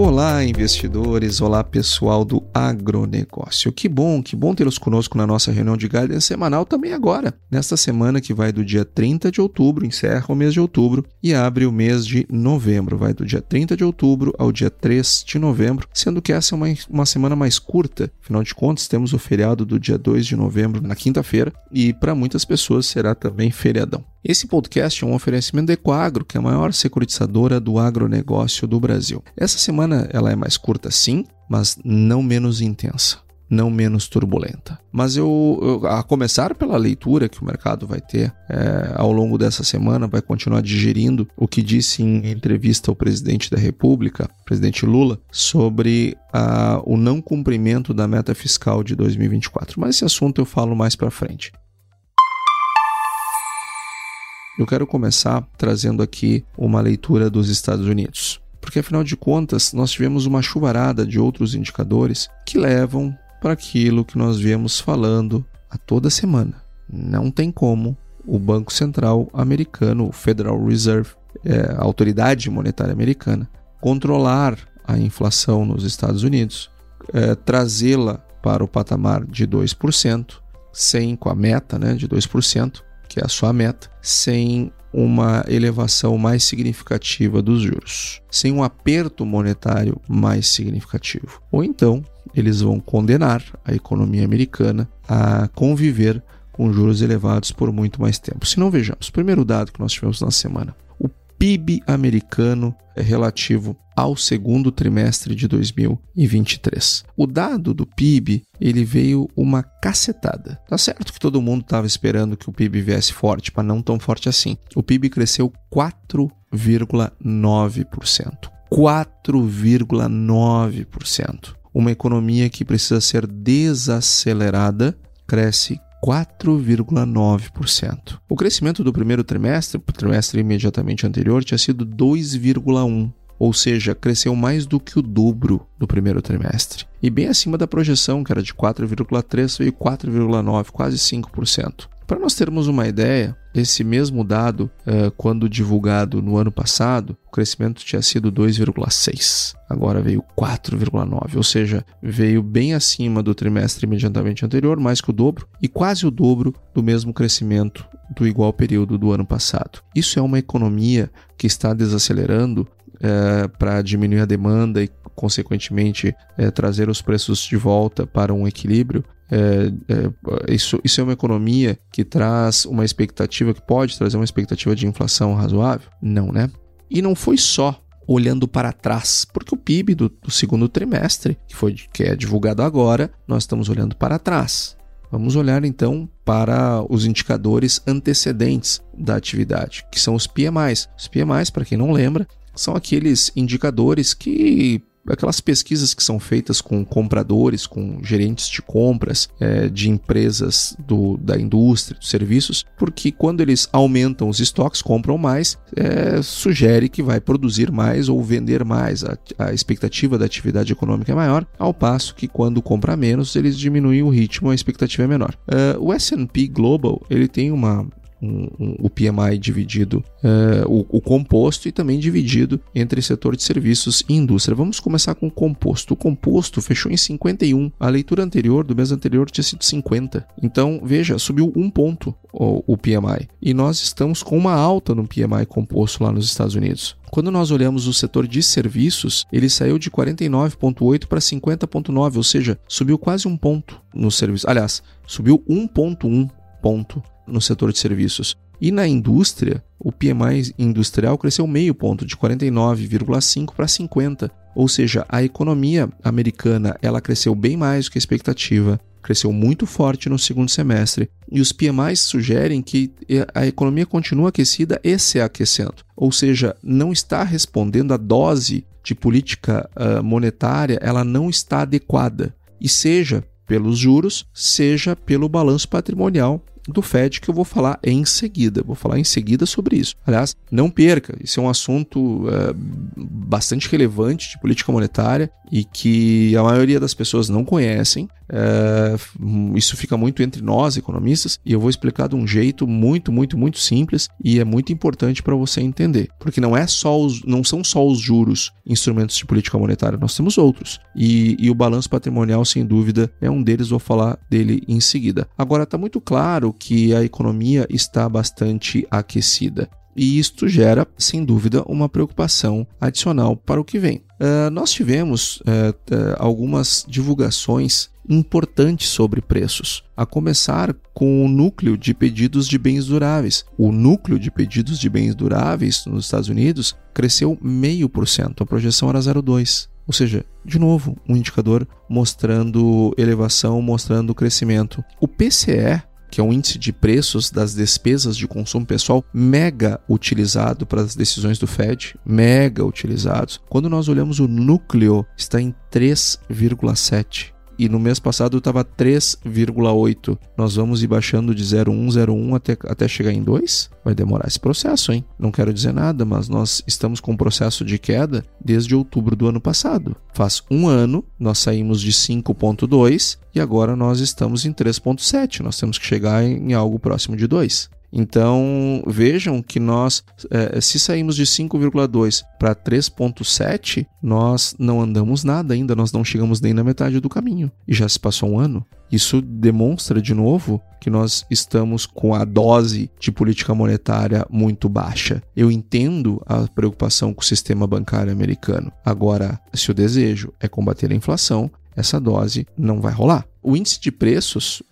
Olá, investidores! Olá, pessoal do agronegócio. Que bom, que bom tê-los conosco na nossa reunião de guidance semanal também agora, nesta semana que vai do dia 30 de outubro, encerra o mês de outubro e abre o mês de novembro. Vai do dia 30 de outubro ao dia 3 de novembro, sendo que essa é uma, uma semana mais curta. Afinal de contas, temos o feriado do dia 2 de novembro na quinta-feira e para muitas pessoas será também feriadão. Esse podcast é um oferecimento da Ecoagro, que é a maior securitizadora do agronegócio do Brasil. Essa semana ela é mais curta sim, mas não menos intensa não menos turbulenta. Mas eu, eu, a começar pela leitura que o mercado vai ter é, ao longo dessa semana, vai continuar digerindo o que disse em entrevista ao presidente da República, presidente Lula, sobre a, o não cumprimento da meta fiscal de 2024. Mas esse assunto eu falo mais para frente. Eu quero começar trazendo aqui uma leitura dos Estados Unidos, porque afinal de contas nós tivemos uma chuvarada de outros indicadores que levam para aquilo que nós viemos falando a toda semana. Não tem como o Banco Central americano, o Federal Reserve, é, a autoridade monetária americana, controlar a inflação nos Estados Unidos, é, trazê-la para o patamar de 2%, sem com a meta né, de 2%, que é a sua meta, sem uma elevação mais significativa dos juros, sem um aperto monetário mais significativo. Ou então, eles vão condenar a economia americana a conviver com juros elevados por muito mais tempo. Se não vejamos, primeiro dado que nós tivemos na semana, PIB americano é relativo ao segundo trimestre de 2023. O dado do PIB, ele veio uma cacetada. Tá certo que todo mundo estava esperando que o PIB viesse forte, mas não tão forte assim. O PIB cresceu 4,9%. 4,9%. Uma economia que precisa ser desacelerada cresce 4,9%. O crescimento do primeiro trimestre, o trimestre imediatamente anterior, tinha sido 2,1%, ou seja, cresceu mais do que o dobro do primeiro trimestre. E bem acima da projeção, que era de 4,3%, veio 4,9%, quase 5%. Para nós termos uma ideia, esse mesmo dado, uh, quando divulgado no ano passado, o crescimento tinha sido 2,6. Agora veio 4,9, ou seja, veio bem acima do trimestre imediatamente anterior, mais que o dobro, e quase o dobro do mesmo crescimento do igual período do ano passado. Isso é uma economia que está desacelerando uh, para diminuir a demanda e consequentemente é, trazer os preços de volta para um equilíbrio, é, é, isso, isso é uma economia que traz uma expectativa, que pode trazer uma expectativa de inflação razoável? Não, né? E não foi só olhando para trás, porque o PIB do, do segundo trimestre, que, foi, que é divulgado agora, nós estamos olhando para trás. Vamos olhar então para os indicadores antecedentes da atividade, que são os PMIs. Os PMIs, para quem não lembra, são aqueles indicadores que aquelas pesquisas que são feitas com compradores, com gerentes de compras é, de empresas do, da indústria, dos serviços, porque quando eles aumentam os estoques, compram mais, é, sugere que vai produzir mais ou vender mais. A, a, expectativa da atividade econômica é maior, ao passo que quando compra menos, eles diminuem o ritmo, a expectativa é menor. Uh, o S&P Global ele tem uma um, um, o PMI dividido, uh, o, o, composto e também dividido entre setor de serviços e indústria. Vamos começar com o composto. O composto fechou em 51. A leitura anterior, do mês anterior, tinha sido 50. Então, veja, subiu um ponto o, o PMI. E nós estamos com uma alta no PMI composto lá nos Estados Unidos. Quando nós olhamos o setor de serviços, ele saiu de 49,8 para 50,9, ou seja, subiu quase um ponto no serviço. Aliás, subiu 1,1 ponto no setor de serviços. E na indústria, o PMI industrial cresceu meio ponto, de 49,5 para 50. Ou seja, a economia americana ela cresceu bem mais do que a expectativa, cresceu muito forte no segundo semestre. E os PMIs sugerem que a economia continua aquecida e se aquecendo. Ou seja, não está respondendo à dose de política uh, monetária, ela não está adequada. E seja pelos juros, seja pelo balanço patrimonial do Fed que eu vou falar em seguida. Vou falar em seguida sobre isso. Aliás, não perca, isso é um assunto é, bastante relevante de política monetária e que a maioria das pessoas não conhecem. É, isso fica muito entre nós, economistas, e eu vou explicar de um jeito muito, muito, muito simples e é muito importante para você entender. Porque não é só os, não são só os juros instrumentos de política monetária, nós temos outros. E, e o balanço patrimonial, sem dúvida, é um deles, vou falar dele em seguida. Agora, está muito claro que a economia está bastante aquecida. E isto gera, sem dúvida, uma preocupação adicional para o que vem. Uh, nós tivemos uh, uh, algumas divulgações importantes sobre preços, a começar com o núcleo de pedidos de bens duráveis. O núcleo de pedidos de bens duráveis nos Estados Unidos cresceu 0,5%, a projeção era 0,2%. Ou seja, de novo, um indicador mostrando elevação, mostrando crescimento. O PCE, que é um índice de preços das despesas de consumo pessoal mega utilizado para as decisões do Fed, mega utilizados. Quando nós olhamos o núcleo, está em 3,7 e no mês passado estava 3,8. Nós vamos ir baixando de 0,1, 0,1 até, até chegar em 2? Vai demorar esse processo, hein? Não quero dizer nada, mas nós estamos com um processo de queda desde outubro do ano passado. Faz um ano, nós saímos de 5,2 e agora nós estamos em 3,7. Nós temos que chegar em algo próximo de 2. Então vejam que nós, é, se saímos de 5,2 para 3,7, nós não andamos nada ainda, nós não chegamos nem na metade do caminho e já se passou um ano. Isso demonstra de novo que nós estamos com a dose de política monetária muito baixa. Eu entendo a preocupação com o sistema bancário americano. Agora, se o desejo é combater a inflação, essa dose não vai rolar. O índice de preços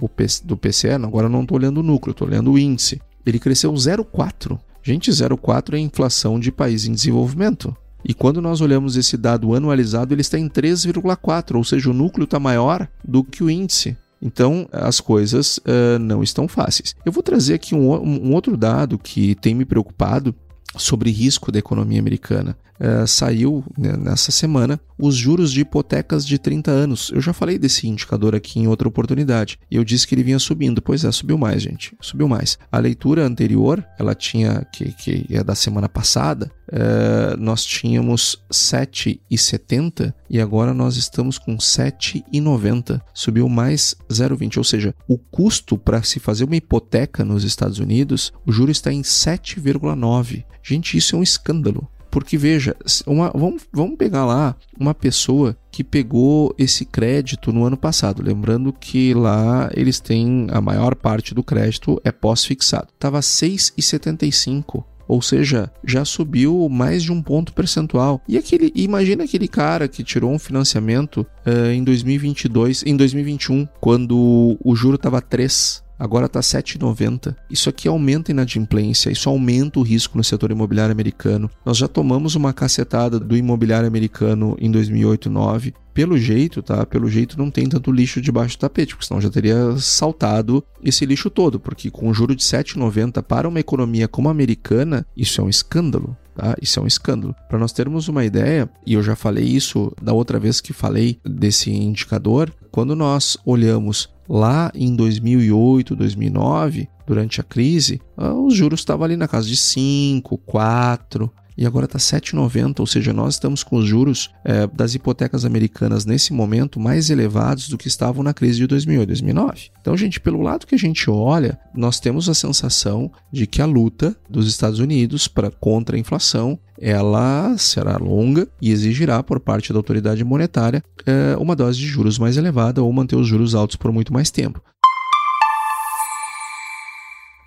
do PCE, agora não estou olhando o núcleo, estou olhando o índice. Ele cresceu 0,4. Gente, 0,4 é inflação de país em desenvolvimento. E quando nós olhamos esse dado anualizado, ele está em 3,4, ou seja, o núcleo está maior do que o índice. Então, as coisas uh, não estão fáceis. Eu vou trazer aqui um, um outro dado que tem me preocupado sobre risco da economia americana. Uh, saiu né, nessa semana os juros de hipotecas de 30 anos. Eu já falei desse indicador aqui em outra oportunidade. E eu disse que ele vinha subindo. Pois é, subiu mais, gente. Subiu mais. A leitura anterior, ela tinha, que, que é da semana passada, uh, nós tínhamos 7,70 e agora nós estamos com 7,90. Subiu mais 0,20. Ou seja, o custo para se fazer uma hipoteca nos Estados Unidos, o juro está em 7,9. Gente, isso é um escândalo. Porque veja, uma, vamos, vamos pegar lá uma pessoa que pegou esse crédito no ano passado. Lembrando que lá eles têm a maior parte do crédito é pós-fixado. Estava 6,75 ou seja, já subiu mais de um ponto percentual. E aquele, imagina aquele cara que tirou um financiamento uh, em 2022, em 2021, quando o juro estava 3 agora está 7,90. Isso aqui aumenta a inadimplência, isso aumenta o risco no setor imobiliário americano. Nós já tomamos uma cacetada do imobiliário americano em 2008 e 2009. Pelo jeito, tá? Pelo jeito não tem tanto lixo debaixo do tapete, porque senão já teria saltado esse lixo todo, porque com um juro de 7,90 para uma economia como a americana, isso é um escândalo. Tá? Isso é um escândalo. Para nós termos uma ideia, e eu já falei isso da outra vez que falei desse indicador, quando nós olhamos lá em 2008, 2009, durante a crise, ah, os juros estavam ali na casa de 5, 4, e agora está 7,90, ou seja, nós estamos com os juros é, das hipotecas americanas nesse momento mais elevados do que estavam na crise de 2008, 2009. Então, gente, pelo lado que a gente olha, nós temos a sensação de que a luta dos Estados Unidos para contra a inflação ela será longa e exigirá por parte da autoridade monetária é, uma dose de juros mais elevada ou manter os juros altos por muito mais tempo.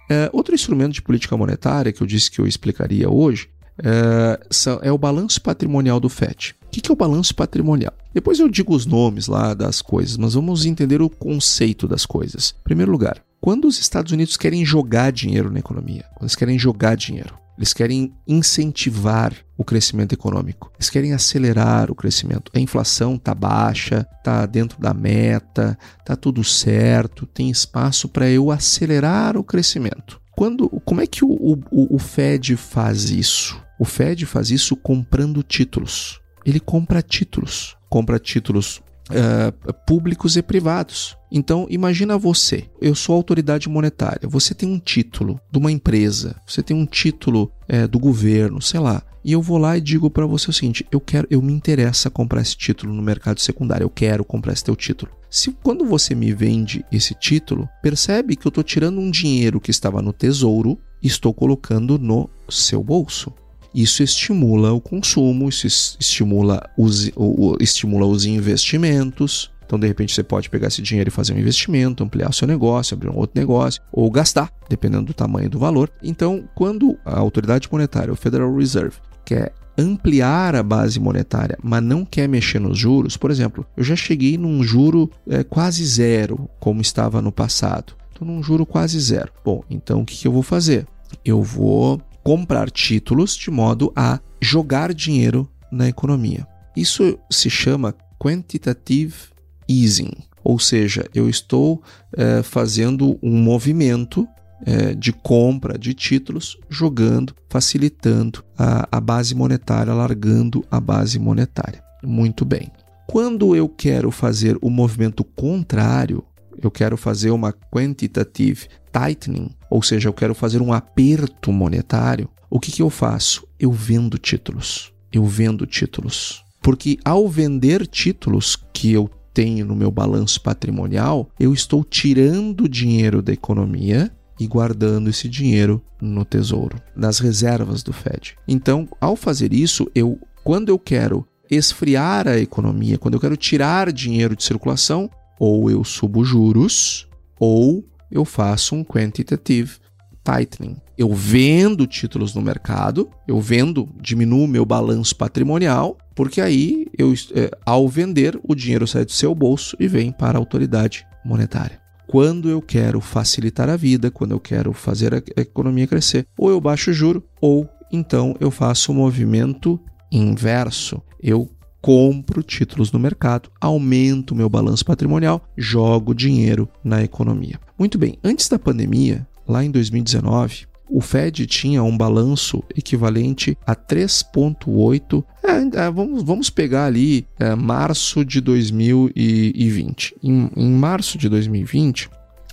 É, outro instrumento de política monetária que eu disse que eu explicaria hoje é, é o balanço patrimonial do FED. O que é o balanço patrimonial? Depois eu digo os nomes lá das coisas, mas vamos entender o conceito das coisas. Em primeiro lugar, quando os Estados Unidos querem jogar dinheiro na economia, quando eles querem jogar dinheiro, eles querem incentivar o crescimento econômico. Eles querem acelerar o crescimento. A inflação está baixa, está dentro da meta, está tudo certo, tem espaço para eu acelerar o crescimento. Quando, como é que o, o, o Fed faz isso? O Fed faz isso comprando títulos. Ele compra títulos. Compra títulos uh, públicos e privados. Então, imagina você, eu sou autoridade monetária, você tem um título de uma empresa, você tem um título é, do governo, sei lá, e eu vou lá e digo para você o seguinte: eu quero, eu me interessa comprar esse título no mercado secundário, eu quero comprar esse teu título. Se quando você me vende esse título, percebe que eu estou tirando um dinheiro que estava no tesouro e estou colocando no seu bolso. Isso estimula o consumo, isso estimula os, estimula os investimentos. Então, de repente, você pode pegar esse dinheiro e fazer um investimento, ampliar o seu negócio, abrir um outro negócio, ou gastar, dependendo do tamanho do valor. Então, quando a autoridade monetária, o Federal Reserve, quer ampliar a base monetária, mas não quer mexer nos juros, por exemplo, eu já cheguei num juro é, quase zero, como estava no passado. Estou num juro quase zero. Bom, então o que, que eu vou fazer? Eu vou comprar títulos de modo a jogar dinheiro na economia. Isso se chama quantitative easing, ou seja, eu estou é, fazendo um movimento é, de compra de títulos, jogando, facilitando a, a base monetária, alargando a base monetária. Muito bem. Quando eu quero fazer o movimento contrário, eu quero fazer uma quantitative tightening, ou seja, eu quero fazer um aperto monetário, o que, que eu faço? Eu vendo títulos. Eu vendo títulos. Porque ao vender títulos que eu tenho no meu balanço patrimonial, eu estou tirando dinheiro da economia e guardando esse dinheiro no tesouro, nas reservas do Fed. Então, ao fazer isso, eu quando eu quero esfriar a economia, quando eu quero tirar dinheiro de circulação, ou eu subo juros, ou eu faço um quantitative tightening. Eu vendo títulos no mercado, eu vendo, diminuo meu balanço patrimonial, porque aí eu, é, ao vender, o dinheiro sai do seu bolso e vem para a autoridade monetária. Quando eu quero facilitar a vida, quando eu quero fazer a economia crescer, ou eu baixo o juro, ou então eu faço o movimento inverso. Eu compro títulos no mercado, aumento meu balanço patrimonial, jogo dinheiro na economia. Muito bem, antes da pandemia, lá em 2019, o Fed tinha um balanço equivalente a 3,8. É, é, vamos, vamos pegar ali é, março de 2020. Em, em, março de 2020,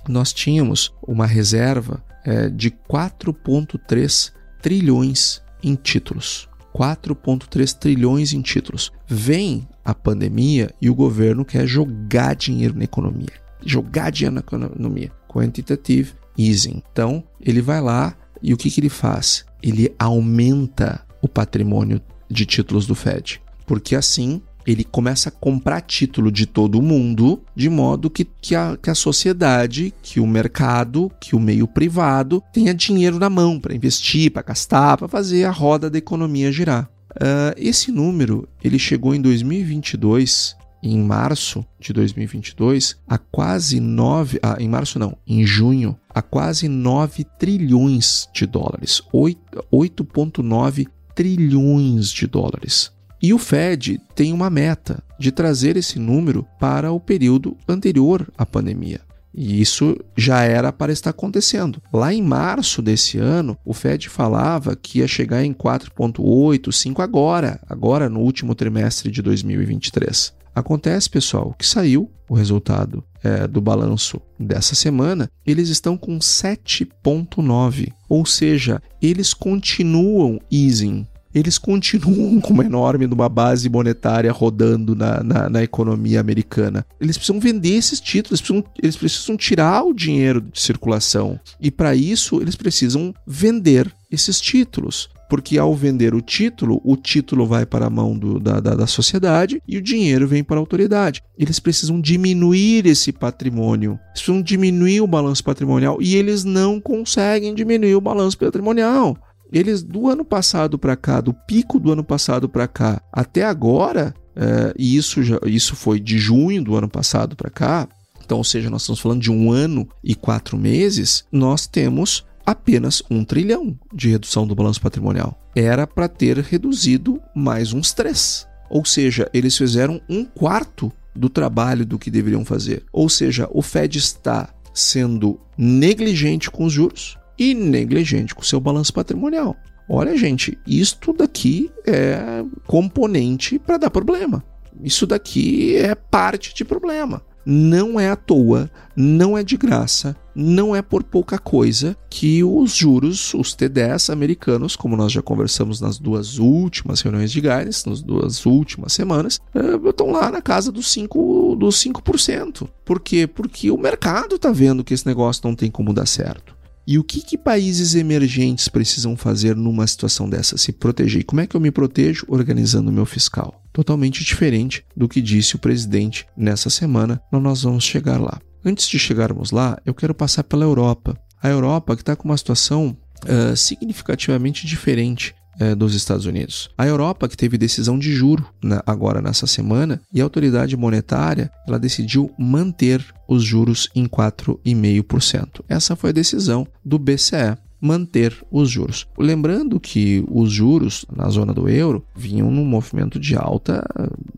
nós tínhamos uma reserva é, de 4,3 trilhões em títulos. 4,3 trilhões em títulos. Vem a pandemia e o governo quer jogar dinheiro na economia. Jogar dinheiro na economia. Quantitative easing. Então, ele vai lá e o que, que ele faz? Ele aumenta o patrimônio de títulos do Fed. Porque assim ele começa a comprar título de todo mundo, de modo que, que, a, que a sociedade, que o mercado, que o meio privado tenha dinheiro na mão para investir, para gastar, para fazer a roda da economia girar. Uh, esse número ele chegou em 2022 em março de 2022 a quase 9, ah, em março não, em junho, a quase 9 trilhões de dólares, 8,9 trilhões de dólares. E o Fed tem uma meta de trazer esse número para o período anterior à pandemia. E isso já era para estar acontecendo. Lá em março desse ano, o Fed falava que ia chegar em 4,8, 5 agora, agora no último trimestre de 2023. Acontece, pessoal, que saiu o resultado é, do balanço dessa semana, eles estão com 7,9, ou seja, eles continuam easing eles continuam com uma enorme uma base monetária rodando na, na, na, economia americana. Eles precisam vender esses títulos, eles precisam, eles precisam tirar o dinheiro de circulação. E para isso, eles precisam vender esses títulos. Porque ao vender o título, o título vai para a mão do, da, da, da sociedade e o dinheiro vem para a autoridade. Eles precisam diminuir esse patrimônio, eles precisam diminuir o balanço patrimonial e eles não conseguem diminuir o balanço patrimonial. Eles do ano passado para cá, do pico do ano passado para cá até agora, é, e isso, isso foi de junho do ano passado para cá, então, ou seja, nós estamos falando de um ano e quatro meses, nós temos apenas um trilhão de redução do balanço patrimonial. Era para ter reduzido mais uns três. Ou seja, eles fizeram um quarto do trabalho do que deveriam fazer. Ou seja, o Fed está sendo negligente com os juros e negligente com o seu balanço patrimonial. Olha, gente, isto daqui é componente para dar problema. Isso daqui é parte de problema. Não é à toa, não é de graça, não é por pouca coisa que os juros, os T10 americanos, como nós já conversamos nas duas últimas reuniões de guidance, nas duas últimas semanas, eh, estão lá na casa dos 5%. Dos 5%. Por quê? Porque o mercado está vendo que esse negócio não tem como dar certo. E o que, que países emergentes precisam fazer numa situação dessa? Se proteger. E como é que eu me protejo? Organizando o meu fiscal. Totalmente diferente do que disse o presidente nessa semana, mas nós vamos chegar lá. Antes de chegarmos lá, eu quero passar pela Europa. A Europa que está com uma situação uh, significativamente diferente é, dos Estados Unidos. A Europa, que teve decisão de juro né, agora nessa semana, e a autoridade monetária ela decidiu manter os juros em 4,5%. Essa foi a decisão do BCE manter os juros. Lembrando que os juros na zona do euro vinham num movimento de alta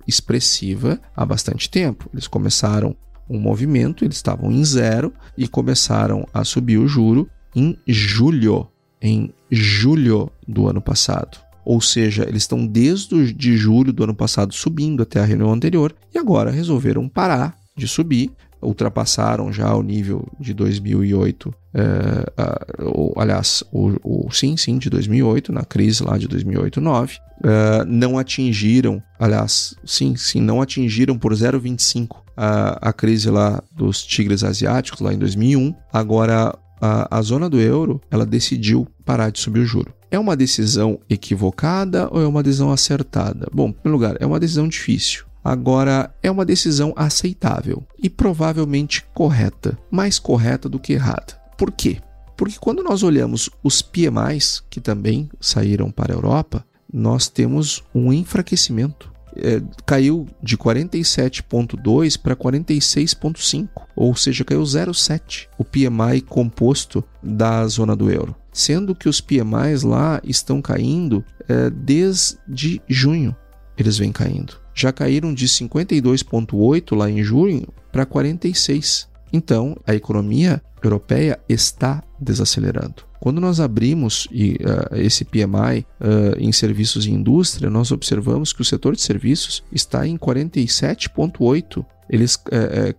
expressiva há bastante tempo. Eles começaram um movimento, eles estavam em zero e começaram a subir o juro em julho em julho do ano passado. Ou seja, eles estão desde de julho do ano passado subindo até a reunião anterior e agora resolveram parar de subir, ultrapassaram já o nível de 2008, é, uh, aliás, o, o, sim, sim, de 2008, na crise lá de 2008-9, uh, não atingiram, aliás, sim, sim, não atingiram por 0,25 a, a crise lá dos tigres asiáticos lá em 2001. Agora a, a zona do euro ela decidiu parar de subir o juro. É uma decisão equivocada ou é uma decisão acertada? Bom, em primeiro lugar, é uma decisão difícil. Agora, é uma decisão aceitável e provavelmente correta, mais correta do que errada. Por quê? Porque quando nós olhamos os PMIs, que também saíram para a Europa, nós temos um enfraquecimento é, caiu de 47,2 para 46,5, ou seja, caiu 0,7 o PMI composto da zona do euro. Sendo que os PMIs lá estão caindo é, desde junho, eles vêm caindo. Já caíram de 52,8 lá em junho para 46. Então, a economia europeia está desacelerando. Quando nós abrimos uh, esse PMI uh, em serviços e indústria, nós observamos que o setor de serviços está em 47,8. Ele uh,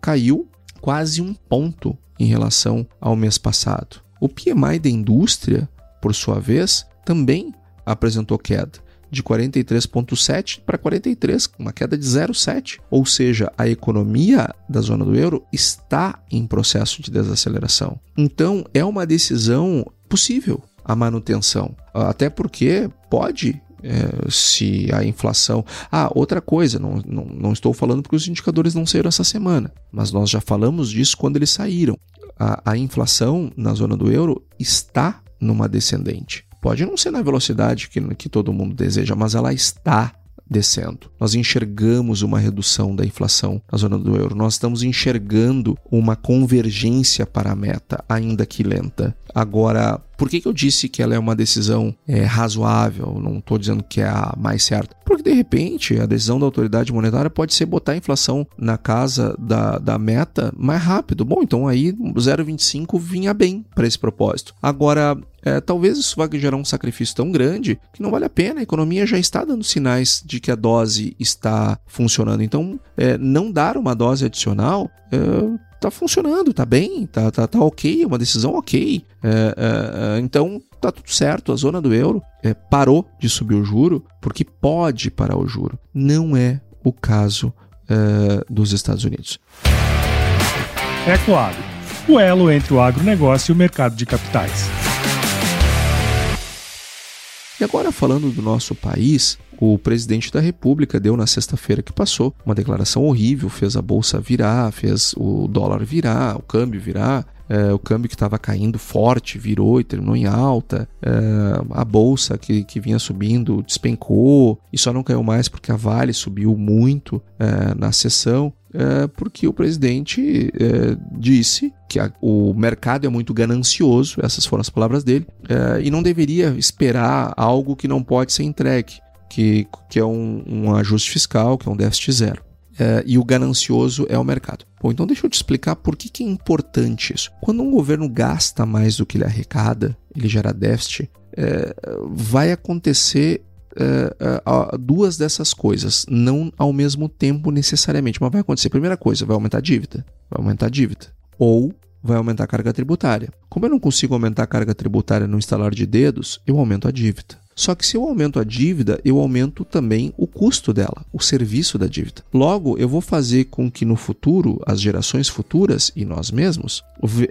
caiu quase um ponto em relação ao mês passado. O PMI da indústria, por sua vez, também apresentou queda de 43,7 para 43, uma queda de 0,7. Ou seja, a economia da zona do euro está em processo de desaceleração. Então, é uma decisão possível a manutenção. Até porque pode é, se a inflação. Ah, outra coisa, não, não, não, estou falando porque os indicadores não saíram essa semana, mas nós já falamos disso quando eles saíram. A, a inflação na zona do euro está numa descendente. Pode não ser na velocidade que, que todo mundo deseja, mas ela está descendo. Nós enxergamos uma redução da inflação na zona do euro. Nós estamos enxergando uma convergência para a meta, ainda que lenta. Agora, por que, que eu disse que ela é uma decisão é, razoável? Não estou dizendo que é a mais certa. Porque, de repente, a decisão da autoridade monetária pode ser botar a inflação na casa da, da meta mais rápido. Bom, então aí 0,25 vinha bem para esse propósito. Agora, é, talvez isso vá gerar um sacrifício tão grande que não vale a pena. A economia já está dando sinais de que a dose está funcionando. Então, é, não dar uma dose adicional é, tá funcionando, tá bem, tá, tá, tá ok, é uma decisão ok. É, é, é, então tá tudo certo, a zona do euro é, parou de subir o juro porque pode parar o juro. Não é o caso é, dos Estados Unidos. É claro, o elo entre o agronegócio e o mercado de capitais. E agora falando do nosso país, o presidente da República deu na sexta-feira que passou uma declaração horrível, fez a bolsa virar, fez o dólar virar, o câmbio virar. É, o câmbio que estava caindo forte virou e terminou em alta. É, a bolsa que, que vinha subindo despencou e só não caiu mais porque a Vale subiu muito é, na sessão. é, porque o presidente é, disse que a, o mercado é muito ganancioso, essas foram as palavras dele, é, e não deveria esperar algo que não pode ser entregue, que, que é um, um ajuste fiscal, que é um déficit zero. É, e o ganancioso é o mercado. Bom, então deixa eu te explicar por que, que é importante isso. Quando um governo gasta mais do que ele arrecada, ele gera déficit, é, vai acontecer uh, uh, duas dessas coisas, não ao mesmo tempo necessariamente, mas vai acontecer. Primeira coisa, vai aumentar a dívida, vai aumentar a dívida, ou vai aumentar a carga tributária. Como eu não consigo aumentar a carga tributária no instalar de dedos, eu aumento a dívida. Só que se eu aumento a dívida, eu aumento também o custo dela, o serviço da dívida. Logo, eu vou fazer com que no futuro, as gerações futuras e nós mesmos,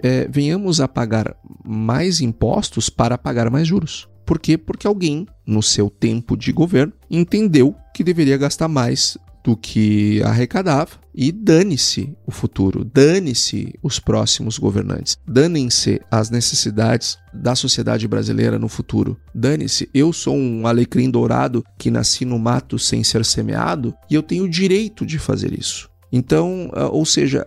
é, venhamos a pagar mais impostos para pagar mais juros. Por quê? Porque alguém, no seu tempo de governo, entendeu que deveria gastar mais do que arrecadava e dane-se o futuro, dane-se os próximos governantes, danem-se as necessidades da sociedade brasileira no futuro. Dane-se, eu sou um alecrim dourado que nasci no mato sem ser semeado e eu tenho o direito de fazer isso. Então, ah, ou seja,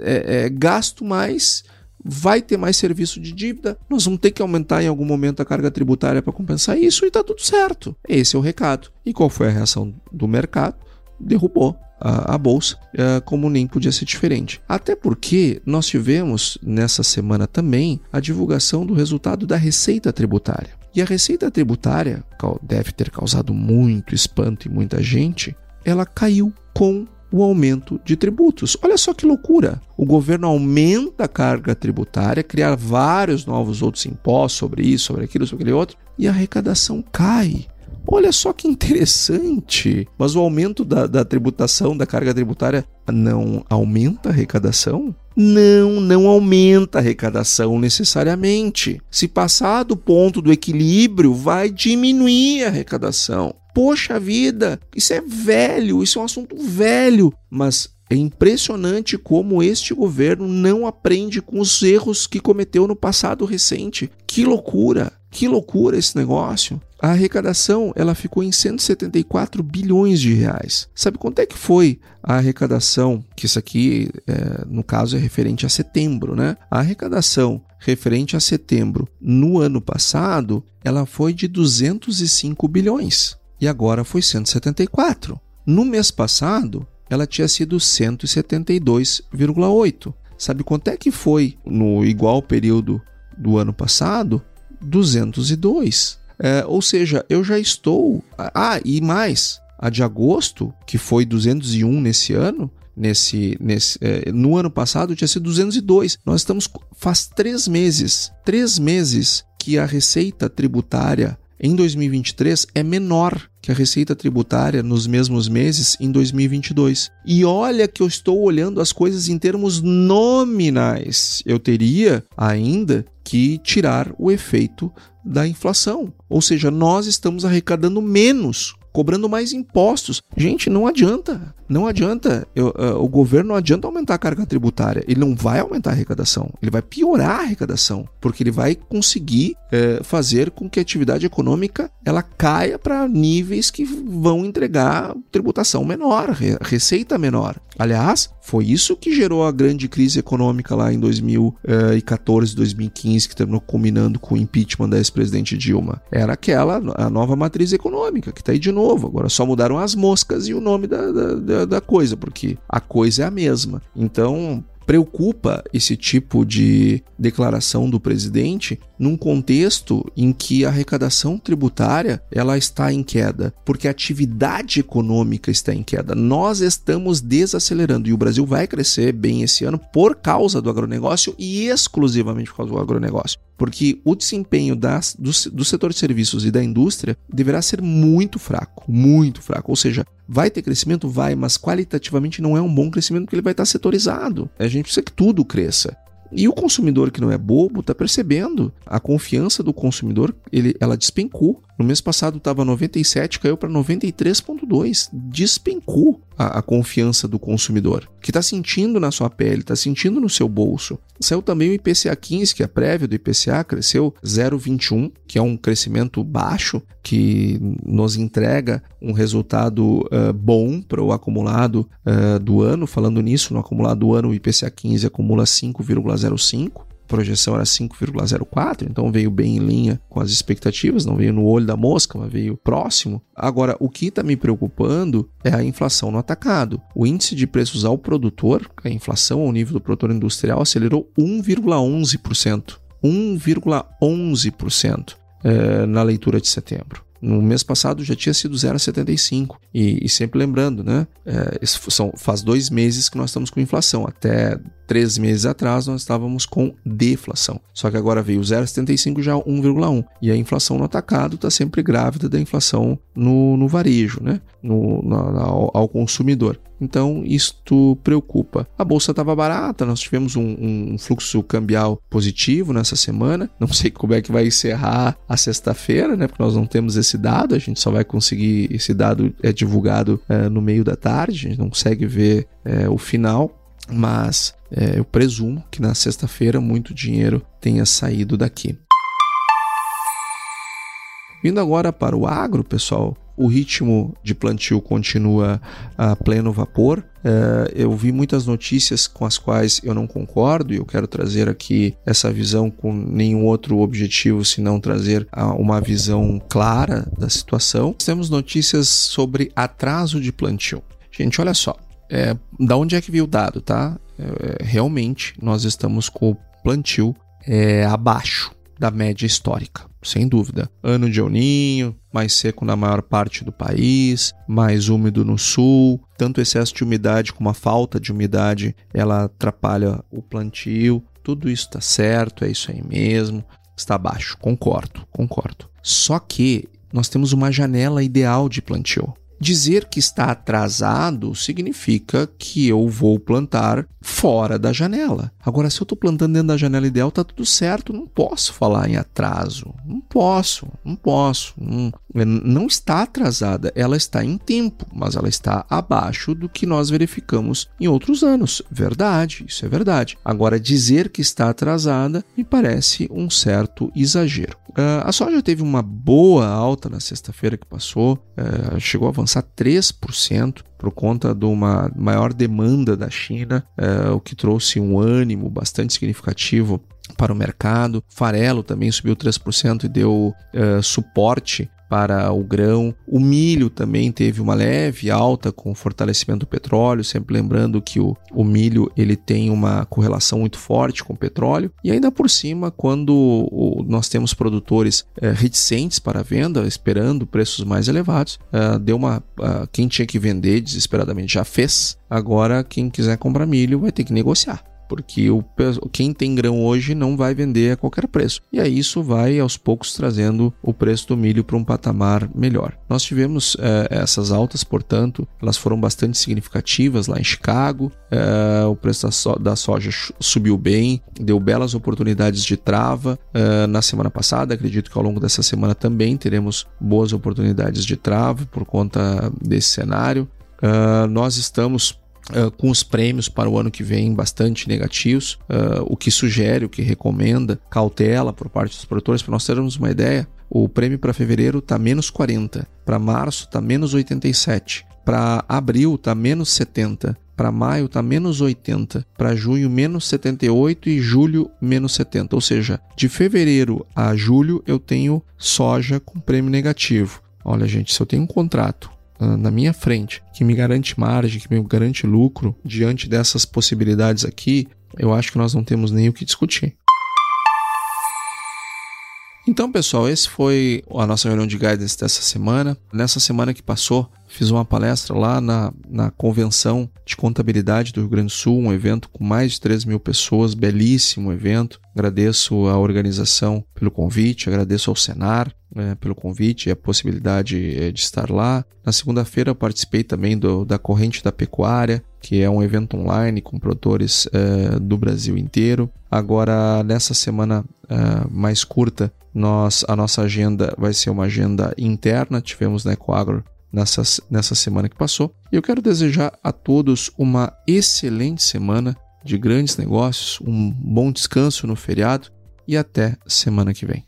é, é, gasto mais vai ter mais serviço de dívida, nós vamos ter que aumentar em algum momento a carga tributária para compensar isso e está tudo certo. Esse é o recado. E qual foi a reação do mercado? Derrubou a, a bolsa, uh, como nem podia ser diferente. Até porque nós tivemos nessa semana também a divulgação do resultado da receita tributária. E a receita tributária deve ter causado muito espanto em muita gente. Ela caiu com o aumento de tributos. Olha só que loucura! O governo aumenta a carga tributária, cria vários novos outros impostos sobre isso, sobre aquilo, sobre aquele outro, e a arrecadação cai. Olha só que interessante! Mas o aumento da, da tributação, da carga tributária, não aumenta a arrecadação? Não, não aumenta a arrecadação necessariamente. Se passar do ponto do equilíbrio, vai diminuir a arrecadação. Poxa vida, isso é velho, isso é um assunto velho, mas é impressionante como este governo não aprende com os erros que cometeu no passado recente. Que loucura! Que loucura esse negócio. A arrecadação ela ficou em 174 bilhões de reais. Sabe quanto é que foi a arrecadação? Que isso aqui, é, no caso, é referente a setembro, né? A arrecadação referente a setembro no ano passado, ela foi de 205 bilhões e agora foi 174. No mês passado, ela tinha sido 172,8. Sabe quanto é que foi no igual período do ano passado? 202. É, ou seja, eu já estou. Ah, e mais, a de agosto, que foi 201 nesse ano, nesse, nesse é, no ano passado tinha sido 202. Nós estamos faz três meses, três meses que a receita tributária em 2023 é menor que a receita tributária nos mesmos meses em 2022. E olha que eu estou olhando as coisas em termos nominais. Eu teria ainda que tirar o efeito da inflação. Ou seja, nós estamos arrecadando menos cobrando mais impostos. Gente, não adianta. Não adianta. Eu, uh, o governo não adianta aumentar a carga tributária. Ele não vai aumentar a arrecadação. Ele vai piorar a arrecadação. Porque ele vai conseguir uh, fazer com que a atividade econômica ela caia para níveis que vão entregar tributação menor, receita menor. Aliás, foi isso que gerou a grande crise econômica lá em 2014, 2015, que terminou culminando com o impeachment da ex-presidente Dilma. Era aquela, a nova matriz econômica, que está aí de novo. Agora só mudaram as moscas e o nome da, da, da coisa, porque a coisa é a mesma. Então, preocupa esse tipo de declaração do presidente num contexto em que a arrecadação tributária ela está em queda, porque a atividade econômica está em queda. Nós estamos desacelerando e o Brasil vai crescer bem esse ano por causa do agronegócio e exclusivamente por causa do agronegócio. Porque o desempenho das, do, do setor de serviços e da indústria deverá ser muito fraco, muito fraco. Ou seja, vai ter crescimento? Vai, mas qualitativamente não é um bom crescimento porque ele vai estar setorizado. A gente precisa que tudo cresça. E o consumidor que não é bobo está percebendo. A confiança do consumidor ele, ela despencou. No mês passado estava 97, caiu para 93,2. Despencou a, a, confiança do consumidor, que está sentindo na sua pele, está sentindo no seu bolso. Saiu também o IPCA 15, que é a prévia do IPCA, cresceu 0,21, que é um crescimento baixo, que nos entrega um resultado uh, bom para o acumulado uh, do ano. Falando nisso, no acumulado do ano, o IPCA 15 acumula 5,05 projeção era 5,04, então veio bem em linha com as expectativas, não veio no olho da mosca, mas veio próximo. Agora, o que está me preocupando é a inflação no atacado. O índice de preços ao produtor, a inflação ao nível do produtor industrial, acelerou 1,11%. 1,11% eh, na leitura de setembro. No mês passado já tinha sido 0,75. E, e, sempre lembrando, né? É, são, faz dois meses que nós estamos com inflação. Até três meses atrás nós estávamos com deflação. Só que agora veio 0,75 já 1,1. E a inflação no atacado está sempre grávida da inflação no, no varejo, né? No, na, ao, ao consumidor. Então, isto preocupa. A bolsa estava barata, nós tivemos um, um, fluxo cambial positivo nessa semana. Não sei como é que vai encerrar a sexta-feira, né? Porque nós não temos esse dado, a gente só vai conseguir. Esse dado é divulgado é, no meio da tarde, a gente não consegue ver é, o final. Mas é, eu presumo que na sexta-feira muito dinheiro tenha saído daqui. Vindo agora para o agro, pessoal, o ritmo de plantio continua a pleno vapor. Uh, eu vi muitas notícias com as quais eu não concordo e eu quero trazer aqui essa visão com nenhum outro objetivo senão trazer uma visão clara da situação. Temos notícias sobre atraso de plantio. Gente, olha só, é, da onde é que veio o dado, tá? É, realmente nós estamos com o plantio é, abaixo da média histórica sem dúvida. Ano de Ninho, mais seco na maior parte do país, mais úmido no sul. Tanto excesso de umidade como a falta de umidade, ela atrapalha o plantio. Tudo isso está certo, é isso aí mesmo. Está baixo, concordo, concordo. Só que nós temos uma janela ideal de plantio. Dizer que está atrasado significa que eu vou plantar fora da janela. Agora, se eu estou plantando dentro da janela ideal, está tudo certo. Não posso falar em atraso. Não posso, não posso. Não, não está atrasada. Ela está em tempo, mas ela está abaixo do que nós verificamos em outros anos. Verdade, isso é verdade. Agora, dizer que está atrasada me parece um certo exagero. Uh, a soja teve uma boa alta na sexta-feira que passou, uh, chegou a avançar 3% por conta de uma maior demanda da China, uh, o que trouxe um ânimo bastante significativo para o mercado. Farelo também subiu 3% e deu suporte para o grão. O milho também teve uma leve alta com o fortalecimento do petróleo, sempre lembrando que o, o milho ele tem uma correlação muito forte com o petróleo. E ainda por cima, quando o, nós temos produtores é, reticentes para venda, esperando preços mais elevados, é, deu uma uh, quem tinha que vender desesperadamente já fez. Agora quem quiser comprar milho vai ter que negociar porque o, quem tem grão hoje não vai vender a qualquer preço. E aí isso vai aos poucos trazendo o preço do milho para um patamar melhor. Nós tivemos é, essas altas, portanto, elas foram bastante significativas lá em Chicago. É, o preço da, so da, soja subiu bem, deu belas oportunidades de trava é, na semana passada. Acredito que ao longo dessa semana também teremos boas oportunidades de trava por conta desse cenário. nós estamos Uh, com os prêmios para o ano que vem bastante negativos, uh, o que sugere, o que recomenda cautela por parte dos produtores. Para nós termos uma ideia, o prêmio para fevereiro está menos 40, para março está menos 87, para abril está menos 70, para maio está menos 80, para junho menos 78 e julho menos 70. Ou seja, de fevereiro a julho eu tenho soja com prêmio negativo. Olha, gente, se eu tenho um contrato ah, na minha frente, que me garante margem, que me garante lucro, diante dessas possibilidades aqui, eu acho que nós não temos nem o que discutir. Então, pessoal, esse foi a nossa reunião de guidance dessa semana. Nessa semana que passou, Fiz uma palestra lá na, na Convenção de Contabilidade do Rio Grande do Sul, um evento com mais de 3 mil pessoas, belíssimo evento. Agradeço a organização pelo convite, agradeço ao Senar é, pelo convite e a possibilidade é, de estar lá. Na segunda-feira participei também do, da Corrente da Pecuária, que é um evento online com produtores é, do Brasil inteiro. Agora, nessa semana é, mais curta, nós, a nossa agenda vai ser uma agenda interna. Tivemos na Ecoagro nessa, nessa semana que passou. E eu quero desejar a todos uma excelente semana de grandes negócios, um bom descanso no feriado e até semana que vem.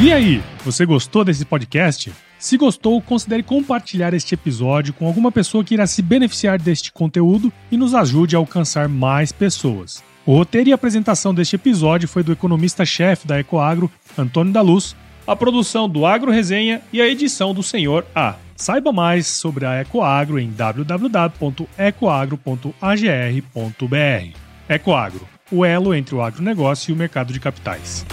E aí, você gostou desse podcast? Se gostou, considere compartilhar este episódio com alguma pessoa que irá se beneficiar deste conteúdo e nos ajude a alcançar mais pessoas. O roteiro e apresentação deste episódio foi do economista-chefe da Ecoagro, Antônio da Luz, a produção do Agro Resenha e a edição do Senhor A. Saiba mais sobre a Ecoagro em www.ecoagro.agr.br. Ecoagro, o elo entre o agronegócio e o mercado de capitais.